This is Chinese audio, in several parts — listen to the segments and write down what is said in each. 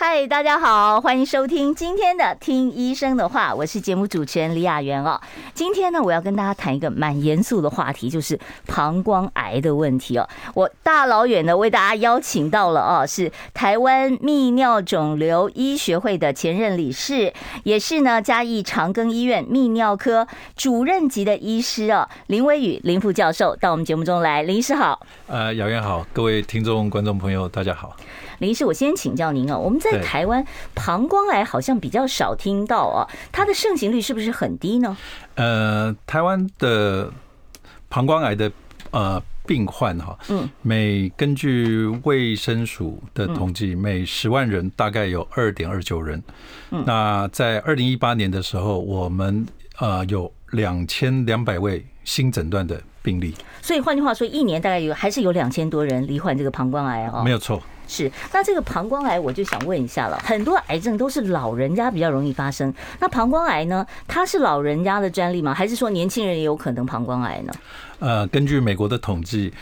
嗨，大家好，欢迎收听今天的《听医生的话》，我是节目主持人李雅媛哦。今天呢，我要跟大家谈一个蛮严肃的话题，就是膀胱癌的问题哦。我大老远的为大家邀请到了哦，是台湾泌尿肿瘤医学会的前任理事，也是呢嘉义长庚医院泌尿科主任级的医师哦，林威宇林副教授到我们节目中来，林医师好。呃，雅媛好，各位听众观众朋友大家好。林医师，我先请教您哦，我们在台湾膀胱癌好像比较少听到啊，它的盛行率是不是很低呢？呃，台湾的膀胱癌的呃病患哈，嗯，每根据卫生署的统计，每十万人大概有二点二九人。嗯，那在二零一八年的时候，我们呃有两千两百位新诊断的病例。所以换句话说，一年大概有还是有两千多人罹患这个膀胱癌哦。没有错。是，那这个膀胱癌我就想问一下了，很多癌症都是老人家比较容易发生，那膀胱癌呢，它是老人家的专利吗？还是说年轻人也有可能膀胱癌呢？呃，根据美国的统计，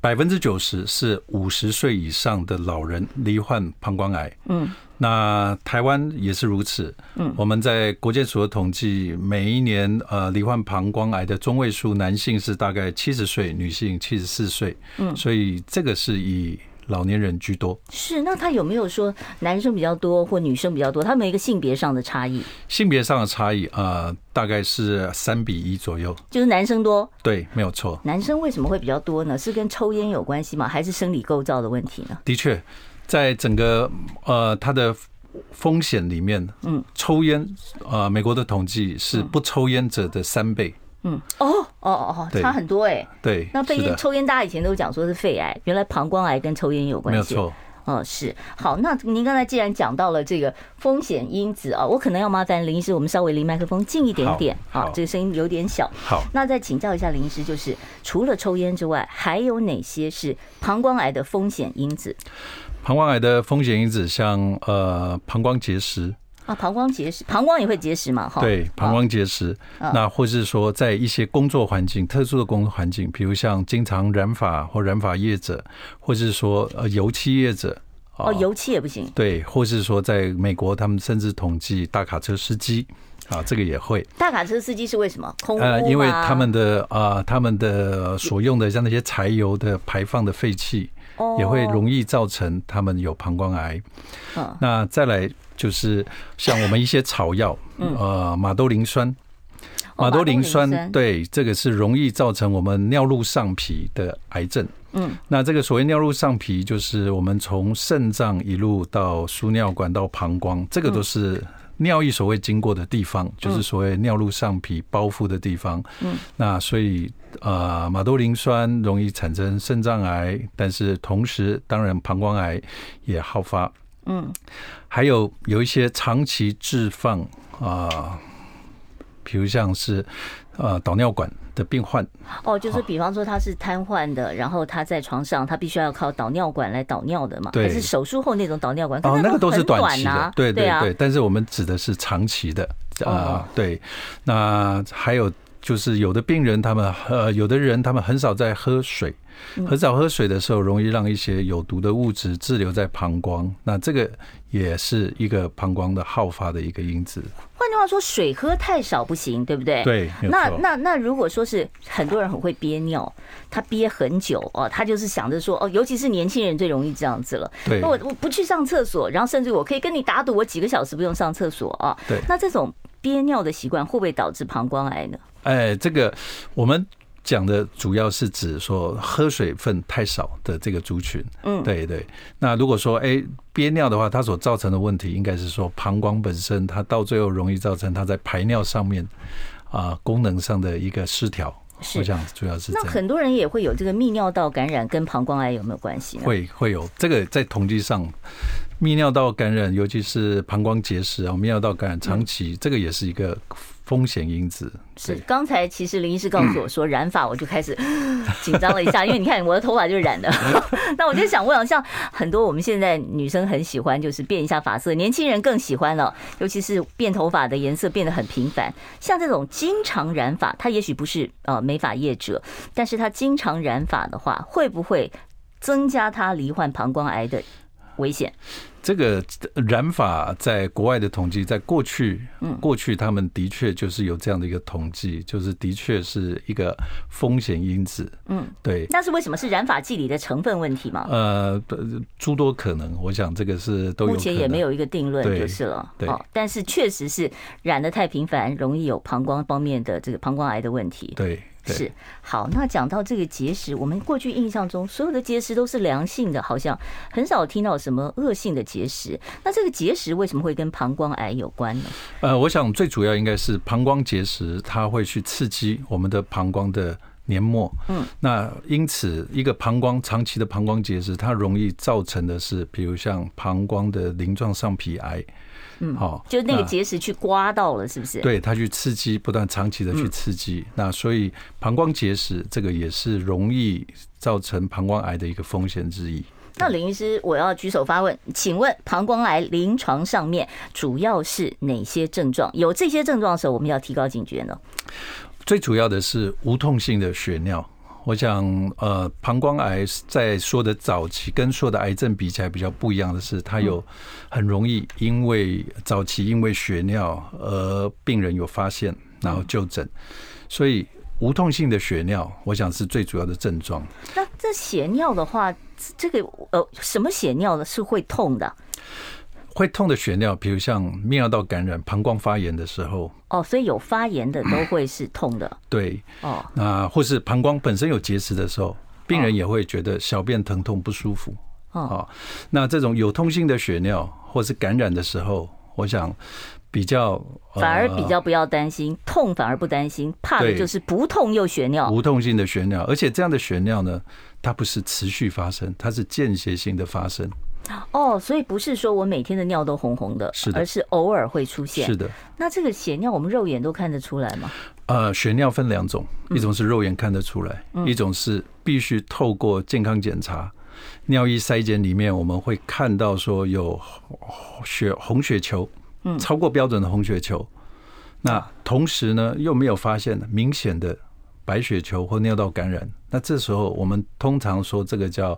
百分之九十是五十岁以上的老人罹患膀胱癌。嗯，那台湾也是如此。嗯，我们在国健署的统计，每一年呃罹患膀胱癌的中位数，男性是大概七十岁，女性七十四岁。嗯，所以这个是以。老年人居多，是，那他有没有说男生比较多或女生比较多？他没有一个性别上的差异？性别上的差异啊、呃，大概是三比一左右，就是男生多。对，没有错。男生为什么会比较多呢？是跟抽烟有关系吗？还是生理构造的问题呢？的确，在整个呃他的风险里面，嗯，抽烟呃，美国的统计是不抽烟者的三倍。嗯哦哦哦差很多哎、欸。对，那肺烟抽烟，大家以前都讲说是肺癌，原来膀胱癌跟抽烟有关系。没有错。哦，是。好，那您刚才既然讲到了这个风险因子啊，我可能要麻烦林医师，我们稍微离麦克风近一点点啊，这个声音有点小。好。那再请教一下林医师，就是除了抽烟之外，还有哪些是膀胱癌的风险因子？膀胱癌的风险因子像呃膀胱结石。啊，膀胱结石，膀胱也会结石嘛？哈，对，膀胱结石。那或是说，在一些工作环境，特殊的工作环境，比如像经常染发或染发业者，或是说呃油漆业者。哦，油漆也不行。对，或是说，在美国，他们甚至统计大卡车司机啊，这个也会。大卡车司机是为什么？空污呃，因为他们的啊，他们的所用的像那些柴油的排放的废气，也会容易造成他们有膀胱癌。嗯，那再来。就是像我们一些草药，呃，马兜铃酸，马兜铃酸，对，这个是容易造成我们尿路上皮的癌症。嗯，那这个所谓尿路上皮，就是我们从肾脏一路到输尿管到膀胱，这个都是尿液所谓经过的地方，就是所谓尿路上皮包覆的地方。嗯，那所以呃，马兜铃酸容易产生肾脏癌，但是同时，当然膀胱癌也好发。嗯，还有有一些长期置放啊，比如像是呃导尿管的病患。哦，就是比方说他是瘫痪的，然后他在床上，他必须要靠导尿管来导尿的嘛，对，还是手术后那种导尿管？哦，那个都是短期的，对对对，但是我们指的是长期的啊，对，那还有。就是有的病人，他们呃，有的人他们很少在喝水，很少喝水的时候，容易让一些有毒的物质滞留在膀胱，那这个也是一个膀胱的好发的一个因子。换句话说，水喝太少不行，对不对？对。那那那如果说是很多人很会憋尿，他憋很久哦，他就是想着说哦，尤其是年轻人最容易这样子了。对。我我不去上厕所，然后甚至我可以跟你打赌，我几个小时不用上厕所啊。对。那这种憋尿的习惯会不会导致膀胱癌呢？哎，这个我们讲的主要是指说喝水分太少的这个族群。嗯，对对。那如果说哎憋尿的话，它所造成的问题应该是说膀胱本身它到最后容易造成它在排尿上面啊功能上的一个失调。我想主要是这样。那很多人也会有这个泌尿道感染，跟膀胱癌有没有关系呢？会会有这个在统计上，泌尿道感染，尤其是膀胱结石啊，泌尿道感染长期，这个也是一个。风险因子。是，刚才其实林医师告诉我说 染发，我就开始紧张了一下，因为你看我的头发就是染的。那我就想问，像很多我们现在女生很喜欢，就是变一下发色，年轻人更喜欢了，尤其是变头发的颜色变得很频繁。像这种经常染发，他也许不是呃美发业者，但是他经常染发的话，会不会增加他罹患膀胱癌的危险？这个染发在国外的统计，在过去，过去他们的确就是有这样的一个统计，就是的确是一个风险因子。嗯，对。那是为什么是染发剂里的成分问题吗？呃，诸多可能，我想这个是都有。目前也没有一个定论就是了。对，但是确实是染的太频繁，容易有膀胱方面的这个膀胱癌的问题。对。是好，那讲到这个结石，我们过去印象中所有的结石都是良性的，好像很少听到什么恶性的结石。那这个结石为什么会跟膀胱癌有关呢？呃，我想最主要应该是膀胱结石，它会去刺激我们的膀胱的黏膜。嗯，那因此一个膀胱长期的膀胱结石，它容易造成的是，比如像膀胱的鳞状上皮癌。嗯，好，就那个结石去刮到了，是不是？对，它去刺激，不断长期的去刺激，那所以膀胱结石这个也是容易造成膀胱癌的一个风险之一。那林医师，我要举手发问，请问膀胱癌临床上面主要是哪些症状？有这些症状的时候，我们要提高警觉呢？最主要的是无痛性的血尿。我想，呃，膀胱癌在说的早期跟说的癌症比起来比较不一样的是，它有很容易因为早期因为血尿而病人有发现，然后就诊，所以无痛性的血尿，我想是最主要的症状。那这血尿的话，这个呃，什么血尿呢？是会痛的？会痛的血尿，比如像泌尿道感染、膀胱发炎的时候，哦，所以有发炎的都会是痛的。对，哦，那或是膀胱本身有结石的时候，病人也会觉得小便疼痛不舒服。哦，那这种有痛性的血尿或是感染的时候，我想比较反而比较不要担心，痛反而不担心，怕的就是不痛又血尿。无痛性的血尿，而且这样的血尿呢，它不是持续发生，它是间歇性的发生。哦，所以不是说我每天的尿都红红的，是的，而是偶尔会出现。是的。那这个血尿，我们肉眼都看得出来吗？呃，血尿分两种，一种是肉眼看得出来，一种是必须透过健康检查、尿液筛检里面，我们会看到说有血红血球，嗯超过标准的红血球。那同时呢，又没有发现明显的白血球或尿道感染。那这时候我们通常说这个叫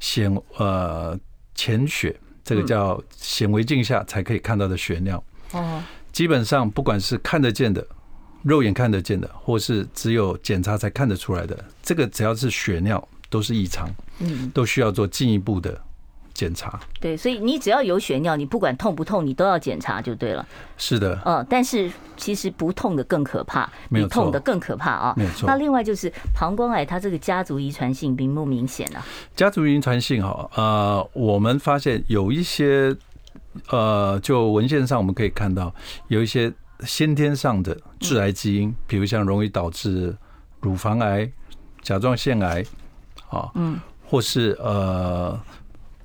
显呃。潜血，这个叫显微镜下才可以看到的血尿。哦，基本上不管是看得见的、肉眼看得见的，或是只有检查才看得出来的，这个只要是血尿都是异常，嗯，都需要做进一步的。检查对，所以你只要有血尿，你不管痛不痛，你都要检查就对了。是的，嗯，但是其实不痛的更可怕，比痛的更可怕啊。没有错。那另外就是膀胱癌，它这个家族遗传性明不明显啊？家族遗传性哈，呃，我们发现有一些，呃，就文献上我们可以看到有一些先天上的致癌基因，比如像容易导致乳房癌、甲状腺癌，啊，嗯，或是呃。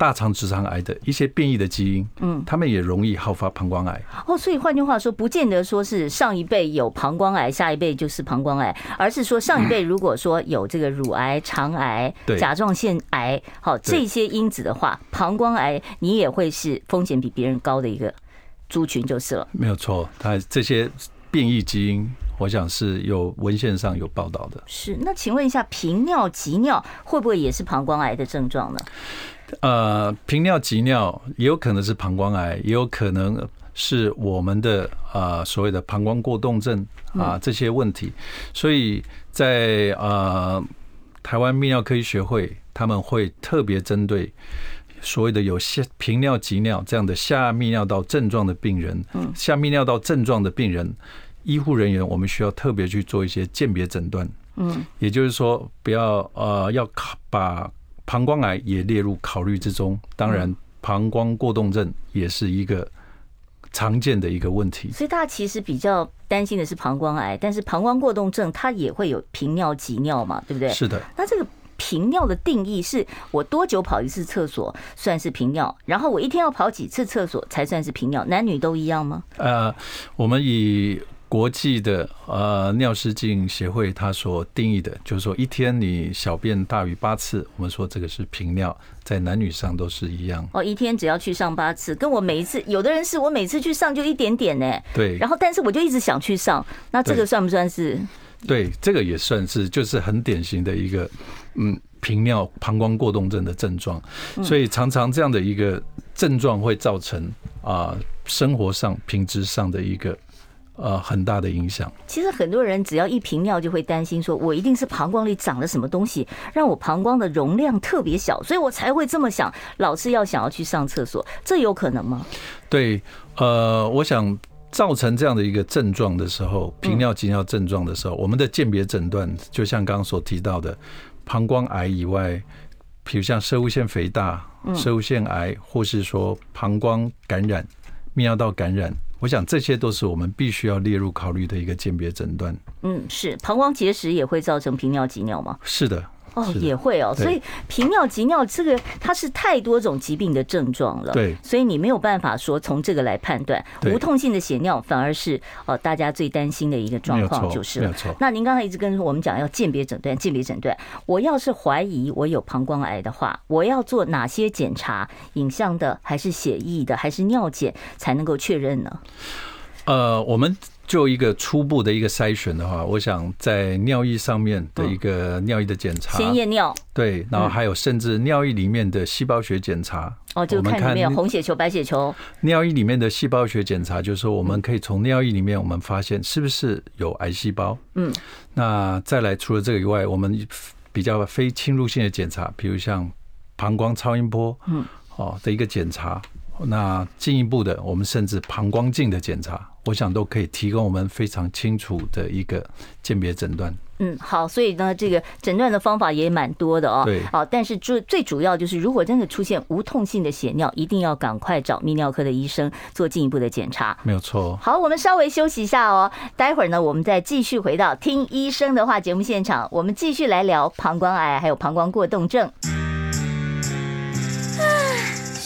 大肠直肠癌的一些变异的基因，嗯，他们也容易好发膀胱癌。哦，所以换句话说，不见得说是上一辈有膀胱癌，下一辈就是膀胱癌，而是说上一辈如果说有这个乳癌、肠癌、甲状腺癌，好这些因子的话，膀胱癌你也会是风险比别人高的一个族群就是了。没有错，它这些变异基因，我想是有文献上有报道的。是，那请问一下，频尿、急尿会不会也是膀胱癌的症状呢？呃，频尿、急尿也有可能是膀胱癌，也有可能是我们的呃所谓的膀胱过动症啊这些问题。所以在呃台湾泌尿科医学会，他们会特别针对所谓的有下频尿、急尿这样的下泌尿道症状的病人，下泌尿道症状的病人，医护人员我们需要特别去做一些鉴别诊断。嗯，也就是说，不要呃要考把。膀胱癌也列入考虑之中，当然，膀胱过动症也是一个常见的一个问题。所以大家其实比较担心的是膀胱癌，但是膀胱过动症它也会有频尿、急尿嘛，对不对？是的。那这个频尿的定义是我多久跑一次厕所算是频尿？然后我一天要跑几次厕所才算是频尿？男女都一样吗？呃，我们以国际的呃尿失禁协会，它所定义的，就是说一天你小便大于八次，我们说这个是频尿，在男女上都是一样。哦，一天只要去上八次，跟我每一次，有的人是我每次去上就一点点呢。对。然后，但是我就一直想去上，那这个算不算是？对，这个也算是，就是很典型的一个嗯频尿膀胱过动症的症状，所以常常这样的一个症状会造成啊生活上品质上的一个。呃，很大的影响。其实很多人只要一频尿，就会担心说，我一定是膀胱里长了什么东西，让我膀胱的容量特别小，所以我才会这么想，老是要想要去上厕所，这有可能吗？对，呃，我想造成这样的一个症状的时候，频尿急尿症状的时候，我们的鉴别诊断，就像刚刚所提到的，膀胱癌以外，比如像射物腺肥大、射物腺癌，或是说膀胱感染、泌尿道感染。我想这些都是我们必须要列入考虑的一个鉴别诊断。嗯，是膀胱结石也会造成频尿急尿吗？是的。哦，也会哦，所以频尿急尿这个它是太多种疾病的症状了，对，所以你没有办法说从这个来判断。无痛性的血尿反而是呃大家最担心的一个状况，就是了。没错。那您刚才一直跟我们讲要鉴别诊断，鉴别诊断。我要是怀疑我有膀胱癌的话，我要做哪些检查？影像的，还是血液的，还是尿检才能够确认呢？呃，我们。就一个初步的一个筛选的话，我想在尿液上面的一个尿液的检查，先验尿，对，然后还有甚至尿液里面的细胞学检查，哦，就看里面有红血球、白血球。尿液里面的细胞学检查，就是说我们可以从尿液里面，我们发现是不是有癌细胞。嗯，那再来除了这个以外，我们比较非侵入性的检查，比如像膀胱超音波，嗯，哦的一个检查。那进一步的，我们甚至膀胱镜的检查，我想都可以提供我们非常清楚的一个鉴别诊断。嗯，好，所以呢，这个诊断的方法也蛮多的哦。对，好，但是最最主要就是，如果真的出现无痛性的血尿，一定要赶快找泌尿科的医生做进一步的检查。没有错。好，我们稍微休息一下哦，待会儿呢，我们再继续回到听医生的话节目现场，我们继续来聊膀胱癌还有膀胱过动症。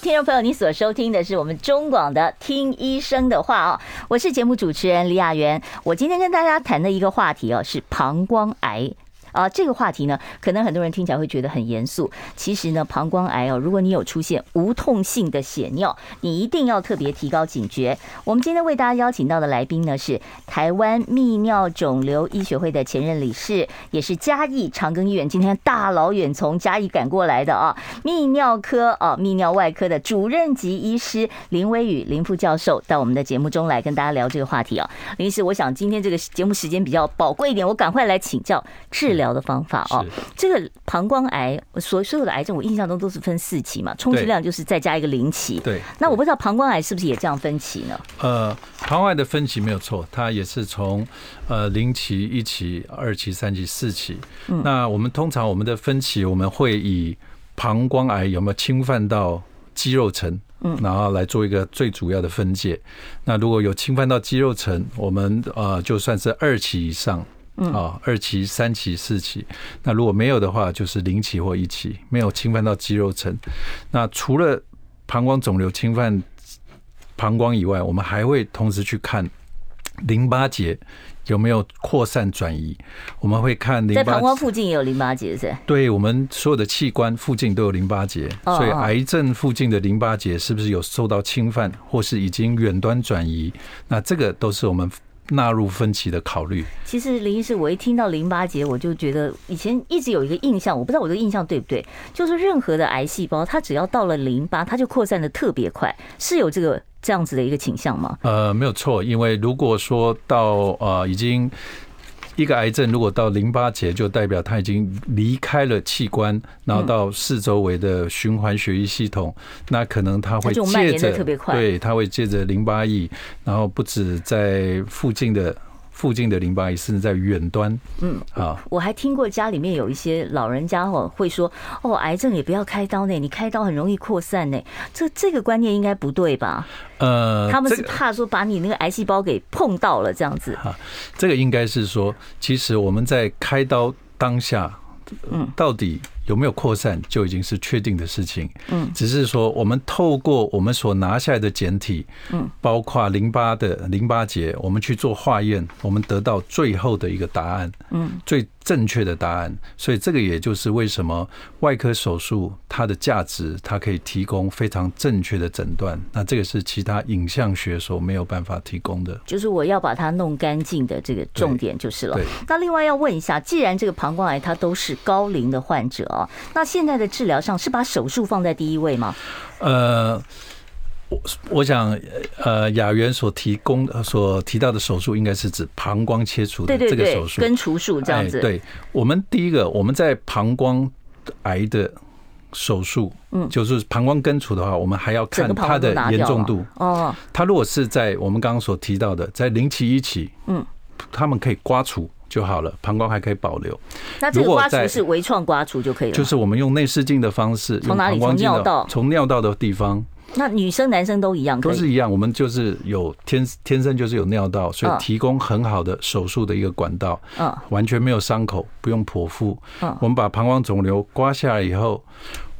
听众朋友，你所收听的是我们中广的《听医生的话》哦，我是节目主持人李雅媛。我今天跟大家谈的一个话题哦，是膀胱癌。啊，这个话题呢，可能很多人听起来会觉得很严肃。其实呢，膀胱癌哦，如果你有出现无痛性的血尿，你一定要特别提高警觉。我们今天为大家邀请到的来宾呢，是台湾泌尿肿瘤医学会的前任理事，也是嘉义长庚医院今天大老远从嘉义赶过来的啊，泌尿科啊，泌尿外科的主任级医师林威宇林副教授到我们的节目中来跟大家聊这个话题啊。林医师，我想今天这个节目时间比较宝贵一点，我赶快来请教治疗的方法哦，这个膀胱癌所所有的癌症，我印象中都是分四期嘛，充其量就是再加一个零期。对，那我不知道膀胱癌是不是也这样分期呢？呃，膀胱癌的分期没有错，它也是从呃零期、一期、二期、三期、四期。嗯那我们通常我们的分期，我们会以膀胱癌有没有侵犯到肌肉层，嗯，然后来做一个最主要的分界。那如果有侵犯到肌肉层，我们呃就算是二期以上。啊，二期、三期、四期，那如果没有的话，就是零期或一期，没有侵犯到肌肉层。那除了膀胱肿瘤侵犯膀胱以外，我们还会同时去看淋巴结有没有扩散转移。我们会看淋巴在膀胱附近也有淋巴结，是？对，我们所有的器官附近都有淋巴结，所以癌症附近的淋巴结是不是有受到侵犯，或是已经远端转移？那这个都是我们。纳入分歧的考虑。其实林医师，我一听到淋巴结，我就觉得以前一直有一个印象，我不知道我的印象对不对，就是任何的癌细胞，它只要到了淋巴，它就扩散的特别快，是有这个这样子的一个倾向吗？呃，没有错，因为如果说到呃已经。一个癌症如果到淋巴结，就代表它已经离开了器官，然后到四周围的循环血液系统，那可能它会借着，对，它会借着淋巴液，然后不止在附近的附近的淋巴液甚至在远端。嗯啊，我还听过家里面有一些老人家哦会说哦，癌症也不要开刀呢，你开刀很容易扩散呢。这这个观念应该不对吧？呃，他们是怕说把你那个癌细胞给碰到了这样子。啊，这个应该是说，其实我们在开刀当下，嗯，到底。有没有扩散就已经是确定的事情，嗯，只是说我们透过我们所拿下来的简体，嗯，包括淋巴的淋巴结，我们去做化验，我们得到最后的一个答案，嗯，最正确的答案。所以这个也就是为什么外科手术它的价值，它可以提供非常正确的诊断。那这个是其他影像学所没有办法提供的。就是我要把它弄干净的这个重点就是了。那另外要问一下，既然这个膀胱癌它都是高龄的患者。那现在的治疗上是把手术放在第一位吗？呃，我我想，呃，雅媛所提供所提到的手术，应该是指膀胱切除的这个手术，根除术这样子。对，我们第一个我们在膀胱癌的手术，嗯，就是膀胱根除的话，我们还要看它的严重度。哦，它如果是在我们刚刚所提到的，在零期一期，嗯，他们可以刮除。就好了，膀胱还可以保留。那这个刮除是微创刮除就可以了。就是我们用内视镜的方式，从哪里？从尿道？从尿道的地方。那女生男生都一样？都是一样。我们就是有天天生就是有尿道，所以提供很好的手术的一个管道。嗯，完全没有伤口，不用剖腹。嗯，我们把膀胱肿瘤刮下来以后。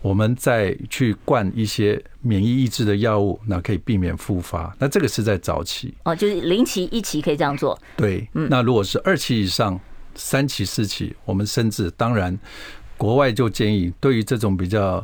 我们再去灌一些免疫抑制的药物，那可以避免复发。那这个是在早期哦，就是零期、一期可以这样做。对，嗯那如果是二期以上、三期、四期，我们甚至当然，国外就建议，对于这种比较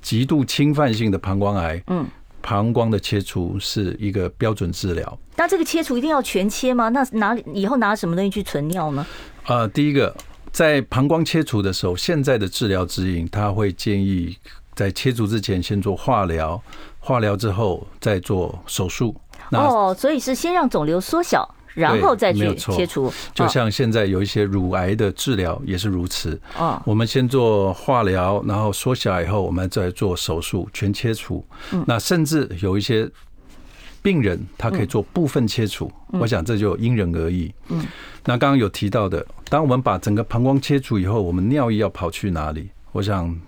极度侵犯性的膀胱癌，嗯，膀胱的切除是一个标准治疗。那这个切除一定要全切吗？那拿以后拿什么东西去存尿呢？啊，第一个。在膀胱切除的时候，现在的治疗指引，他会建议在切除之前先做化疗，化疗之后再做手术。哦，所以是先让肿瘤缩小，然后再去切除。就像现在有一些乳癌的治疗也是如此。哦，我们先做化疗，然后缩小以后，我们再做手术全切除。嗯那甚至有一些。病人他可以做部分切除，我想这就因人而异。嗯，那刚刚有提到的，当我们把整个膀胱切除以后，我们尿液要跑去哪里？我想，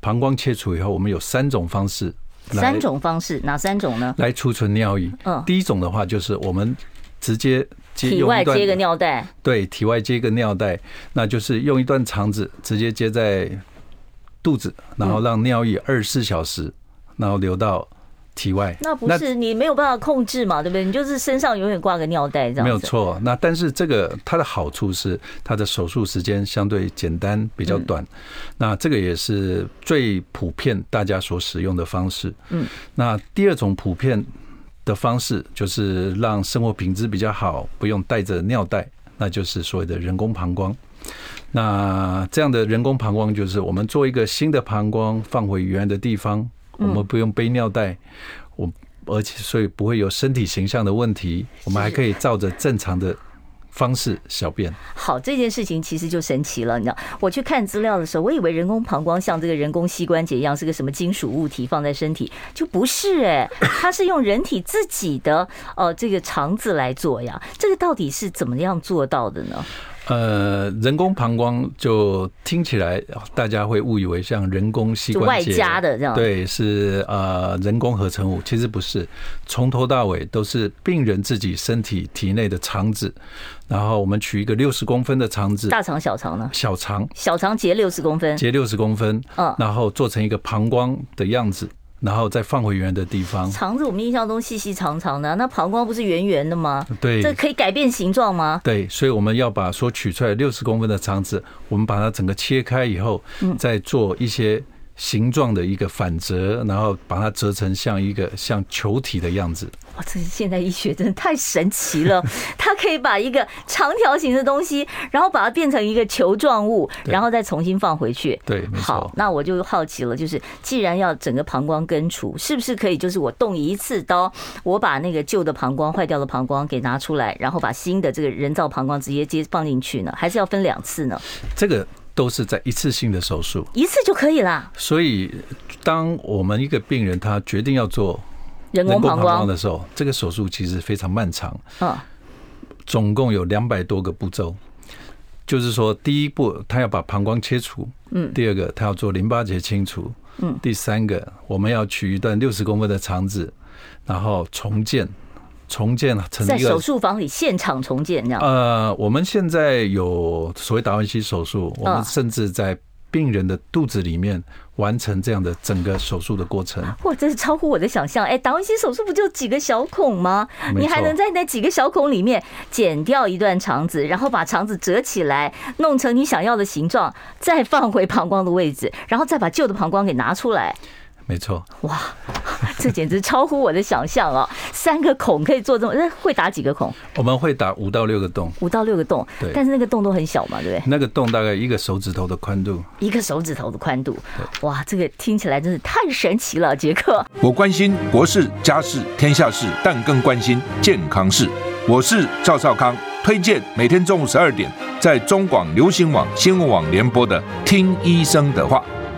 膀胱切除以后，我们有三种方式。三种方式，哪三种呢？来储存尿液。嗯，第一种的话就是我们直接接体外接个尿袋。对，体外接个尿袋，那就是用一段肠子直接接在肚子，然后让尿液二十四小时，然后流到。体外那不是你没有办法控制嘛，对不对？你就是身上永远挂个尿袋这样。没有错。那但是这个它的好处是它的手术时间相对简单，比较短。那这个也是最普遍大家所使用的方式。嗯。那第二种普遍的方式就是让生活品质比较好，不用带着尿袋，那就是所谓的人工膀胱。那这样的人工膀胱就是我们做一个新的膀胱放回原来的地方。我们不用背尿袋，我而且所以不会有身体形象的问题。我们还可以照着正常的方式小便。好，这件事情其实就神奇了。你知道，我去看资料的时候，我以为人工膀胱像这个人工膝关节一样是个什么金属物体放在身体，就不是哎，它是用人体自己的呃这个肠子来做呀。这个到底是怎么样做到的呢？呃，人工膀胱就听起来大家会误以为像人工膝关节外加的这样，对，是呃人工合成物，其实不是，从头到尾都是病人自己身体体内的肠子，然后我们取一个六十公分的肠子，大肠小肠呢？小肠，小肠截六十公分，截六十公分，嗯，然后做成一个膀胱的样子。然后再放回原来的地方。肠子我们印象中细细长长的，那膀胱不是圆圆的吗？对，这可以改变形状吗？对，所以我们要把所取出来六十公分的肠子，我们把它整个切开以后，再做一些。形状的一个反折，然后把它折成像一个像球体的样子。哇，这是现代医学真的太神奇了！它可以把一个长条形的东西，然后把它变成一个球状物，然后再重新放回去。对。好，那我就好奇了，就是既然要整个膀胱根除，是不是可以就是我动一次刀，我把那个旧的膀胱、坏掉的膀胱给拿出来，然后把新的这个人造膀胱直接接放进去呢？还是要分两次呢？这个。都是在一次性的手术，一次就可以了。所以，当我们一个病人他决定要做人工膀胱的时候，这个手术其实非常漫长。嗯，总共有两百多个步骤。就是说，第一步他要把膀胱切除，嗯，第二个他要做淋巴结清除，嗯，第三个我们要取一段六十公分的肠子，然后重建，重建成在手术房里现场重建这样。呃，我们现在有所谓达文西手术，我们甚至在。病人的肚子里面完成这样的整个手术的过程，哇，这是超乎我的想象！哎，达文西手术不就几个小孔吗？你还能在那几个小孔里面剪掉一段肠子，然后把肠子折起来，弄成你想要的形状，再放回膀胱的位置，然后再把旧的膀胱给拿出来。没错，哇，这简直超乎我的想象啊！三个孔可以做这么，那会打几个孔？我们会打五到六个洞，五到六个洞，对，但是那个洞都很小嘛，对不对？那个洞大概一个手指头的宽度，一个手指头的宽度，哇，这个听起来真是太神奇了，杰克。我关心国事、家事、天下事，但更关心健康事。我是赵少康，推荐每天中午十二点在中广流行网、新闻网联播的《听医生的话》。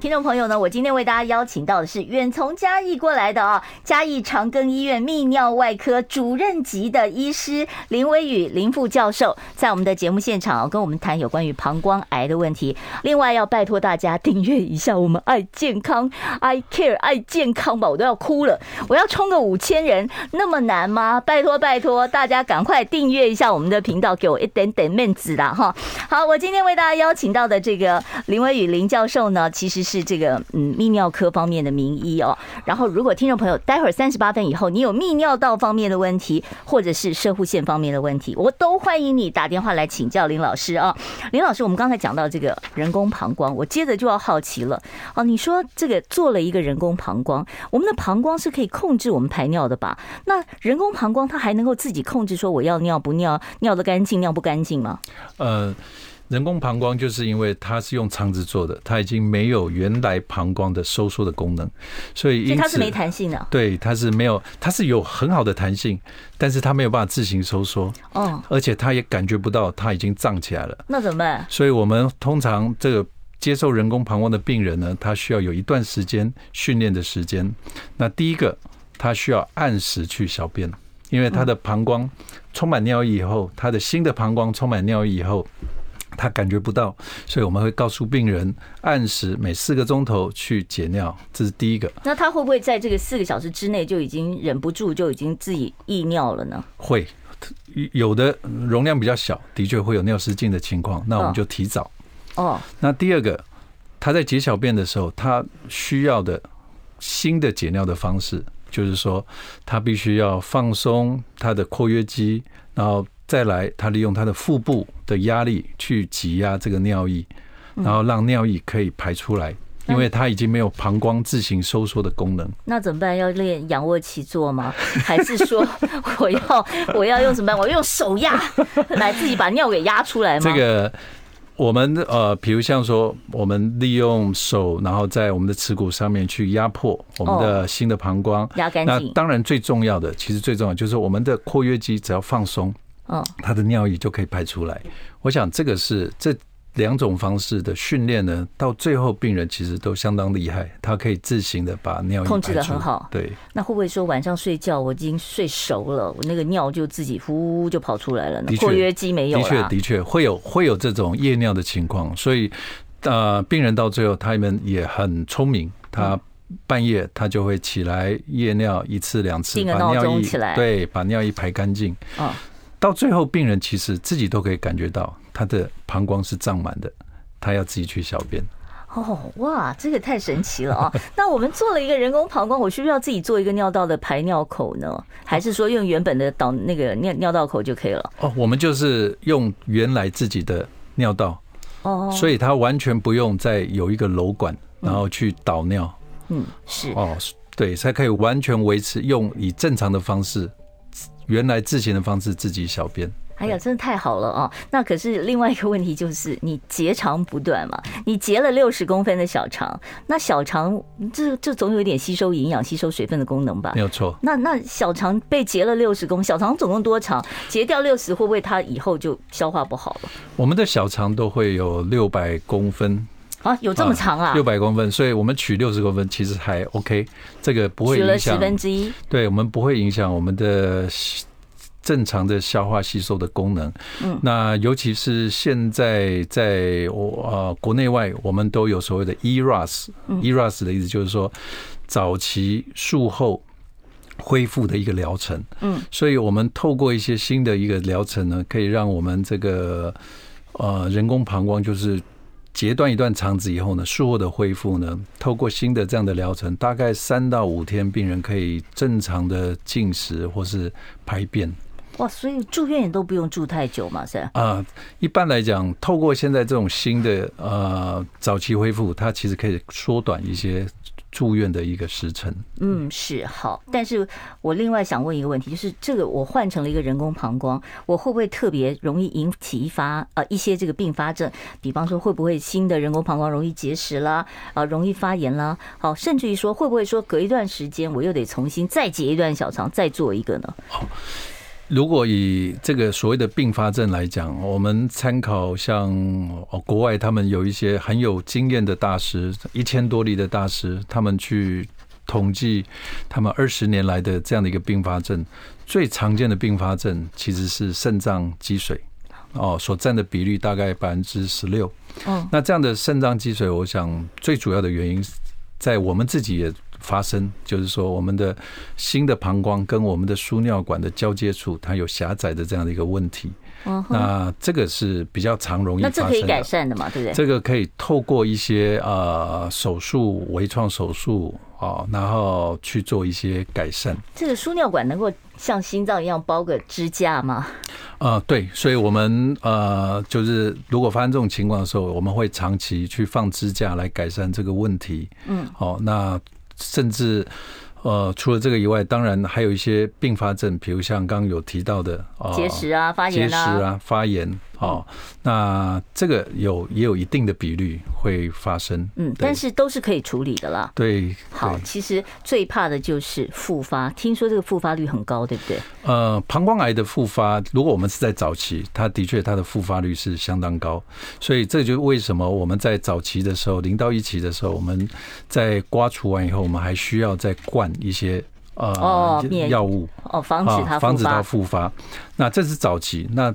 听众朋友呢，我今天为大家邀请到的是远从嘉义过来的啊，嘉义长庚医院泌尿外科主任级的医师林威宇林副教授，在我们的节目现场跟我们谈有关于膀胱癌的问题。另外要拜托大家订阅一下我们爱健康，I Care 爱健康吧，我都要哭了，我要冲个五千人，那么难吗？拜托拜托，大家赶快订阅一下我们的频道，给我一点点面子啦哈。好，我今天为大家邀请到的这个林威宇林教授呢，其实。是这个嗯泌尿科方面的名医哦，然后如果听众朋友待会儿三十八分以后，你有泌尿道方面的问题，或者是射护腺方面的问题，我都欢迎你打电话来请教林老师啊。林老师，我们刚才讲到这个人工膀胱，我接着就要好奇了哦。你说这个做了一个人工膀胱，我们的膀胱是可以控制我们排尿的吧？那人工膀胱它还能够自己控制说我要尿不尿，尿得干净尿不干净吗？呃。人工膀胱就是因为它是用肠子做的，它已经没有原来膀胱的收缩的功能，所以因此它是没弹性的。对，它是没有，它是有很好的弹性，但是它没有办法自行收缩。哦，而且它也感觉不到它已经胀起来了。那怎么办？所以我们通常这个接受人工膀胱的病人呢，他需要有一段时间训练的时间。那第一个，他需要按时去小便，因为他的膀胱充满尿液以后，他的新的膀胱充满尿液以后。他感觉不到，所以我们会告诉病人按时每四个钟头去解尿，这是第一个。那他会不会在这个四个小时之内就已经忍不住就已经自己溢尿了呢？会，有的容量比较小，的确会有尿失禁的情况，那我们就提早。哦。那第二个，他在解小便的时候，他需要的新的解尿的方式，就是说他必须要放松他的括约肌，然后。再来，他利用他的腹部的压力去挤压这个尿液，然后让尿液可以排出来，因为他已经没有膀胱自行收缩的功能。那怎么办？要练仰卧起坐吗？还是说 我要我要用什么办？我用手压来自己把尿给压出来吗？这个我们呃，比如像说，我们利用手，然后在我们的耻骨上面去压迫我们的新的膀胱，压干净。那当然最重要的，其实最重要就是我们的括约肌只要放松。嗯，他的尿液就可以排出来。我想这个是这两种方式的训练呢，到最后病人其实都相当厉害，他可以自行的把尿液控制的很好。对，那会不会说晚上睡觉我已经睡熟了，我那个尿就自己呼就跑出来了呢？括约肌没有。的确，的确会有会有这种夜尿的情况。所以呃，病人到最后他们也很聪明，他半夜他就会起来夜尿一次两次，把尿液起来，对，把尿液排干净。啊。到最后，病人其实自己都可以感觉到他的膀胱是胀满的，他要自己去小便。哦，哇，这个太神奇了啊！那我们做了一个人工膀胱，我需不需要自己做一个尿道的排尿口呢？还是说用原本的导那个尿尿道口就可以了？哦，我们就是用原来自己的尿道哦，所以他完全不用再有一个瘘管，然后去导尿。嗯，是哦，对，才可以完全维持用以正常的方式。原来自行的方式自己小便，哎呀，真的太好了啊！那可是另外一个问题就是，你结肠不断嘛，你结了六十公分的小肠，那小肠这这总有一点吸收营养、吸收水分的功能吧？没有错。那那小肠被结了六十公，小肠总共多长？结掉六十，会不会它以后就消化不好了？我们的小肠都会有六百公分啊，有这么长啊？六百公分，所以我们取六十公分其实还 OK，这个不会影响。取了十分之一，对我们不会影响我们的。正常的消化吸收的功能，嗯，那尤其是现在在我呃国内外，我们都有所谓的 ERAS，ERAS 的意思就是说早期术后恢复的一个疗程，嗯，所以我们透过一些新的一个疗程呢，可以让我们这个呃人工膀胱就是截断一段肠子以后呢，术后的恢复呢，透过新的这样的疗程，大概三到五天，病人可以正常的进食或是排便。哇，所以住院也都不用住太久嘛，是吧？啊，一般来讲，透过现在这种新的呃早期恢复，它其实可以缩短一些住院的一个时辰。嗯，是好。但是我另外想问一个问题，就是这个我换成了一个人工膀胱，我会不会特别容易引起一发呃一些这个并发症？比方说，会不会新的人工膀胱容易结石啦，啊，容易发炎啦？好，甚至于说，会不会说隔一段时间我又得重新再结一段小肠，再做一个呢？如果以这个所谓的并发症来讲，我们参考像国外，他们有一些很有经验的大师，一千多例的大师，他们去统计他们二十年来的这样的一个并发症，最常见的并发症其实是肾脏积水，哦，所占的比率大概百分之十六。嗯，那这样的肾脏积水，我想最主要的原因在我们自己也。发生就是说，我们的新的膀胱跟我们的输尿管的交接处，它有狭窄的这样的一个问题。嗯，那这个是比较常容易发生的。那这可以改善的嘛？对不对？这个可以透过一些呃手术、微创手术啊，然后去做一些改善。这个输尿管能够像心脏一样包个支架吗？呃，对，所以我们呃就是如果发生这种情况的时候，我们会长期去放支架来改善这个问题。嗯，好，那。甚至，呃，除了这个以外，当然还有一些并发症，比如像刚刚有提到的啊，结石啊，发炎啊，结石啊，发炎。哦，那这个有也有一定的比率会发生，嗯，但是都是可以处理的啦。对，好，其实最怕的就是复发，听说这个复发率很高，对不对？呃，膀胱癌的复发，如果我们是在早期，它的确它的复发率是相当高，所以这就是为什么我们在早期的时候，零到一期的时候，我们在刮除完以后，我们还需要再灌一些呃药物哦，防止它防止它复发。那这是早期，那。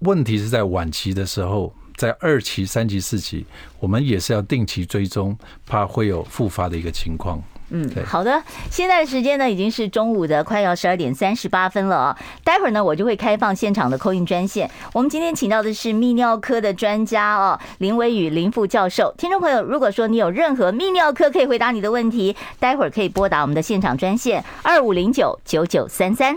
问题是在晚期的时候，在二期、三期、四期，我们也是要定期追踪，怕会有复发的一个情况。嗯，好的，现在的时间呢已经是中午的快要十二点三十八分了啊。待会儿呢，我就会开放现场的 call in 专线。我们今天请到的是泌尿科的专家哦，林伟宇林副教授。听众朋友，如果说你有任何泌尿科可以回答你的问题，待会儿可以拨打我们的现场专线二五零九九九三三。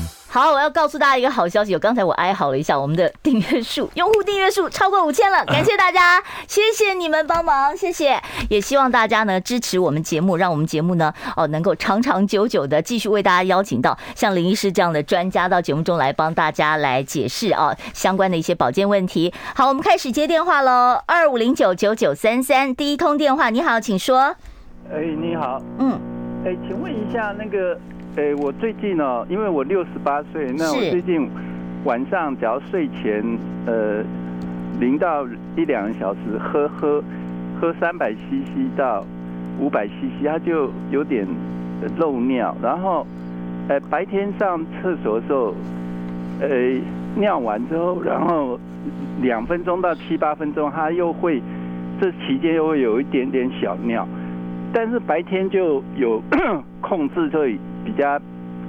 好，我要告诉大家一个好消息。我刚才我哀嚎了一下，我们的订阅数，用户订阅数超过五千了，感谢大家，谢谢你们帮忙，谢谢。也希望大家呢支持我们节目，让我们节目呢哦能够长长久久的继续为大家邀请到像林医师这样的专家到节目中来帮大家来解释啊相关的一些保健问题。好，我们开始接电话喽，二五零九九九三三，第一通电话，你好，请说。哎，你好，嗯，哎，请问一下那个。哎、欸，我最近哦，因为我六十八岁，那我最近晚上只要睡前呃零到一两个小时喝喝喝三百 CC 到五百 CC，它就有点漏尿，然后呃白天上厕所的时候，呃尿完之后，然后两分钟到七八分钟，它又会这期间又会有一点点小尿，但是白天就有 控制这里。比较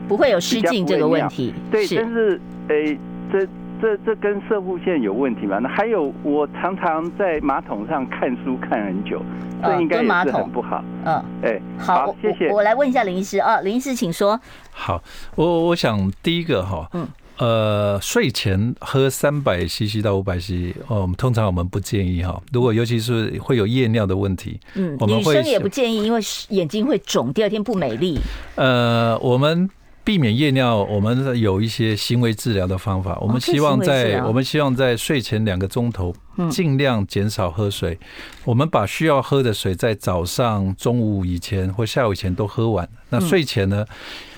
不会有失禁这个问题，对，但是诶，这这这跟射护线有问题吗？那还有，我常常在马桶上看书看很久，这应该也是很不好。嗯，哎，好，好，谢谢我。我来问一下林医师啊，林医师请说。好，我我想第一个哈，嗯。呃，睡前喝三百 CC 到五百 CC，哦，通常我们不建议哈。如果尤其是会有夜尿的问题，嗯，我们会女生也不建议，因为眼睛会肿，第二天不美丽。呃，我们避免夜尿，我们有一些行为治疗的方法。我们希望在我们希望在睡前两个钟头，尽量减少喝水。我们把需要喝的水在早上、中午以前或下午以前都喝完。那睡前呢？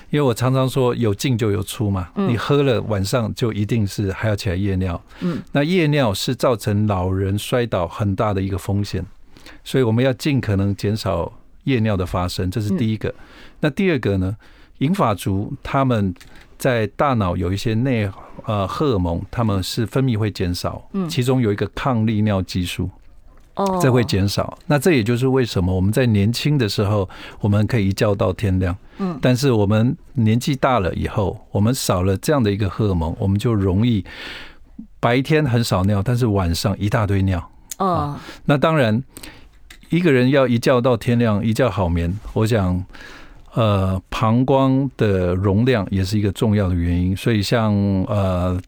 因为我常常说有进就有出嘛，你喝了晚上就一定是还要起来夜尿。嗯，那夜尿是造成老人摔倒很大的一个风险，所以我们要尽可能减少夜尿的发生，这是第一个。那第二个呢？银发族他们在大脑有一些内呃荷尔蒙，他们是分泌会减少，其中有一个抗利尿激素。哦，这会减少。那这也就是为什么我们在年轻的时候，我们可以一觉到天亮。嗯，但是我们年纪大了以后，我们少了这样的一个荷尔蒙，我们就容易白天很少尿，但是晚上一大堆尿。哦，那当然，一个人要一觉到天亮，一觉好眠，我想，呃，膀胱的容量也是一个重要的原因。所以像呃。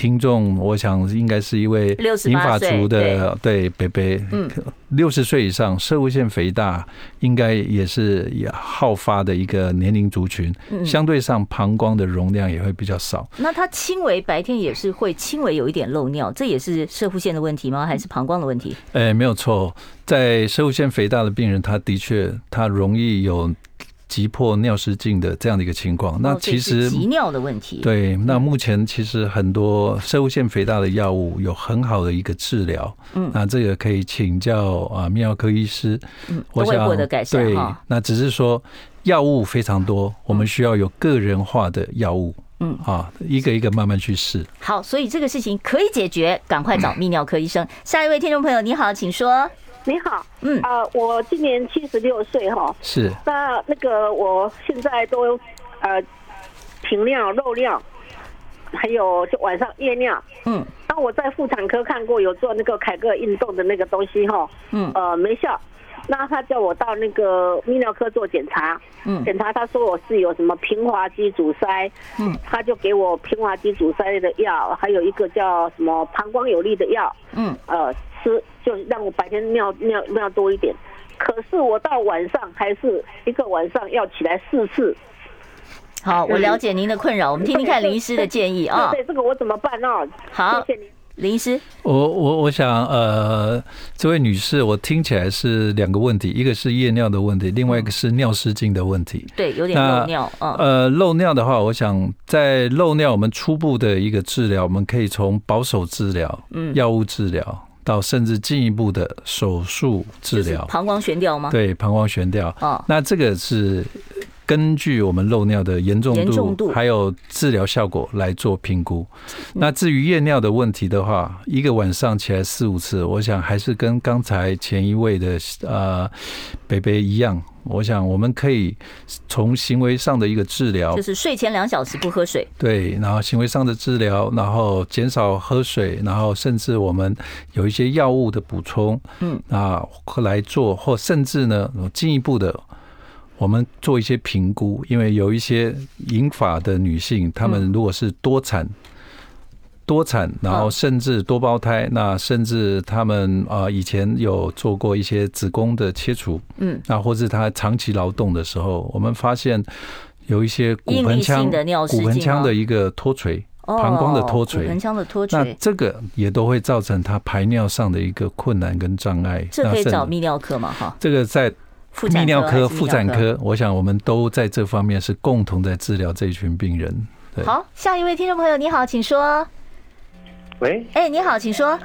听众，我想应该是一位银发族的对北北，嗯，六十岁以上，摄护腺肥大应该也是也好发的一个年龄族群，相对上膀胱的容量也会比较少。那他轻微白天也是会轻微有一点漏尿，这也是摄护腺的问题吗？还是膀胱的问题？哎，没有错，在摄护腺肥大的病人，他的确他容易有。急迫尿失禁的这样的一个情况，那其实急尿的问题。对，那目前其实很多射物腺肥大的药物有很好的一个治疗。嗯，那这个可以请教啊泌尿科医师。嗯，我想对，那只是说药物非常多，我们需要有个人化的药物。嗯，啊，一个一个慢慢去试。好，所以这个事情可以解决，赶快找 泌尿科医生。下一位听众朋友，你好，请说。你好，嗯。啊、呃，我今年七十六岁哈，是，那那个我现在都呃频尿漏尿，还有就晚上夜尿，嗯，那我在妇产科看过有做那个凯格尔运动的那个东西哈，嗯，呃没效，那他叫我到那个泌尿科做检查，嗯，检查他说我是有什么平滑肌阻塞，嗯，他就给我平滑肌阻塞的药，还有一个叫什么膀胱有力的药，嗯，呃。吃就让我白天尿尿尿多一点，可是我到晚上还是一个晚上要起来四次。好，我了解您的困扰，我们听听看林医师的建议啊。对，这个我怎么办呢？好，谢谢您，林医师。我我我想呃，这位女士，我听起来是两个问题，一个是夜尿的问题，另外一个是尿失禁的问题。对，有点漏尿。啊。呃，漏尿的话，我想在漏尿，我们初步的一个治疗，我们可以从保守治疗，嗯，药物治疗。到甚至进一步的手术治疗，膀胱悬吊吗？对，膀胱悬吊。哦，那这个是根据我们漏尿的严重度，还有治疗效果来做评估。那至于夜尿的问题的话，一个晚上起来四五次，我想还是跟刚才前一位的呃北北一样。我想我们可以从行为上的一个治疗，就是睡前两小时不喝水。对，然后行为上的治疗，然后减少喝水，然后甚至我们有一些药物的补充，嗯，啊，来做，或甚至呢，进一步的，我们做一些评估，因为有一些银发的女性，她们如果是多产。多产，然后甚至多胞胎，那甚至她们啊以前有做过一些子宫的切除，嗯，那或是她长期劳动的时候，我们发现有一些骨盆腔骨盆腔的一个脱垂，膀胱的脱垂，骨盆腔的脱垂，那这个也都会造成他排尿上的一个困难跟障碍。这可以找泌尿科嘛？哈，这个在泌尿科、妇产科，我想我们都在这方面是共同在治疗这一群病人。对，好，下一位听众朋友，你好，请说。喂，哎，你好，请说。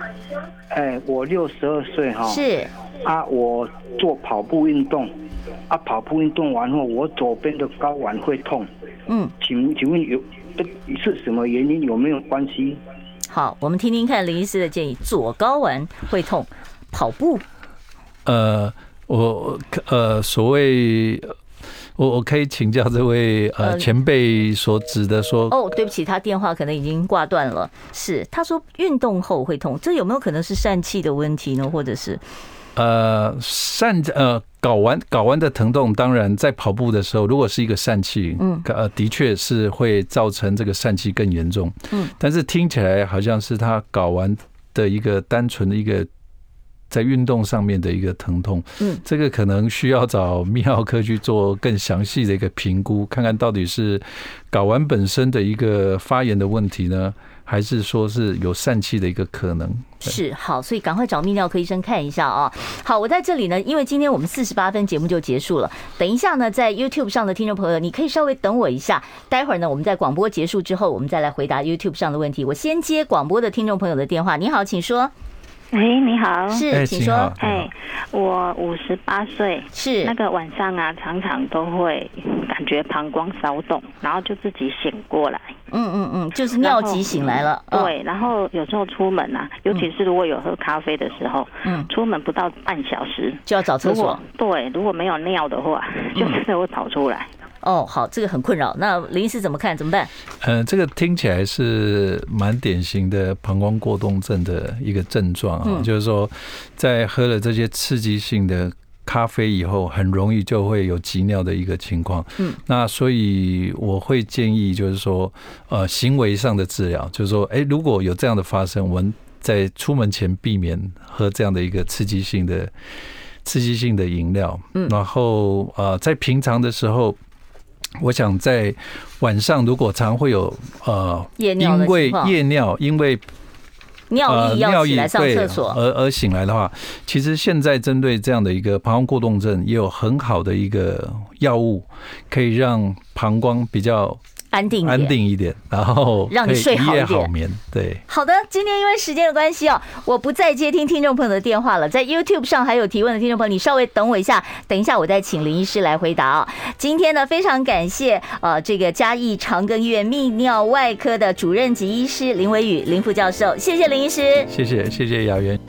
哎，我六十二岁哈，是啊，我做跑步运动，啊，跑步运动完后，我左边的睾丸会痛。嗯，请请问有是什么原因？有没有关系？好，我们听听看林医师的建议。左睾丸会痛，跑步。呃，我呃，所谓我我可以请教这位呃前辈所指的说，哦，对不起，他电话可能已经挂断了。是，他说运动后会痛，这有没有可能是疝气的问题呢？或者是呃疝呃睾丸睾丸的疼痛，当然在跑步的时候，如果是一个疝气，嗯，呃，的确是会造成这个疝气更严重。嗯，但是听起来好像是他睾丸的一个单纯的一个。在运动上面的一个疼痛，嗯，这个可能需要找泌尿科去做更详细的一个评估，看看到底是睾丸本身的一个发炎的问题呢，还是说是有疝气的一个可能？是好，所以赶快找泌尿科医生看一下啊。好，我在这里呢，因为今天我们四十八分节目就结束了，等一下呢，在 YouTube 上的听众朋友，你可以稍微等我一下，待会儿呢，我们在广播结束之后，我们再来回答 YouTube 上的问题。我先接广播的听众朋友的电话，你好，请说。哎，你好，是，请说。哎，我五十八岁，是那个晚上啊，常常都会感觉膀胱骚动，然后就自己醒过来。嗯嗯嗯，就是尿急醒来了。对，然后有时候出门啊，尤其是如果有喝咖啡的时候，嗯，出门不到半小时就要找厕所。对，如果没有尿的话，就真的会跑出来。哦，好，这个很困扰。那林医师怎么看？怎么办？嗯、呃，这个听起来是蛮典型的膀胱过动症的一个症状啊，嗯、就是说，在喝了这些刺激性的咖啡以后，很容易就会有急尿的一个情况。嗯，那所以我会建议，就是说，呃，行为上的治疗，就是说，哎，如果有这样的发生，我们在出门前避免喝这样的一个刺激性的刺激性的饮料。嗯，然后呃，在平常的时候。我想在晚上，如果常会有呃，因为夜尿，因为尿意要起来上厕所而而醒来的话，其实现在针对这样的一个膀胱过动症，也有很好的一个药物，可以让膀胱比较。安定安定一点，然后让你睡好一点，好眠。对，好的，今天因为时间的关系哦，我不再接听听众朋友的电话了。在 YouTube 上还有提问的听众朋友，你稍微等我一下，等一下我再请林医师来回答哦。今天呢，非常感谢呃这个嘉义长庚医院泌尿外科的主任级医师林伟宇林副教授，谢谢林医师，谢谢谢谢雅媛。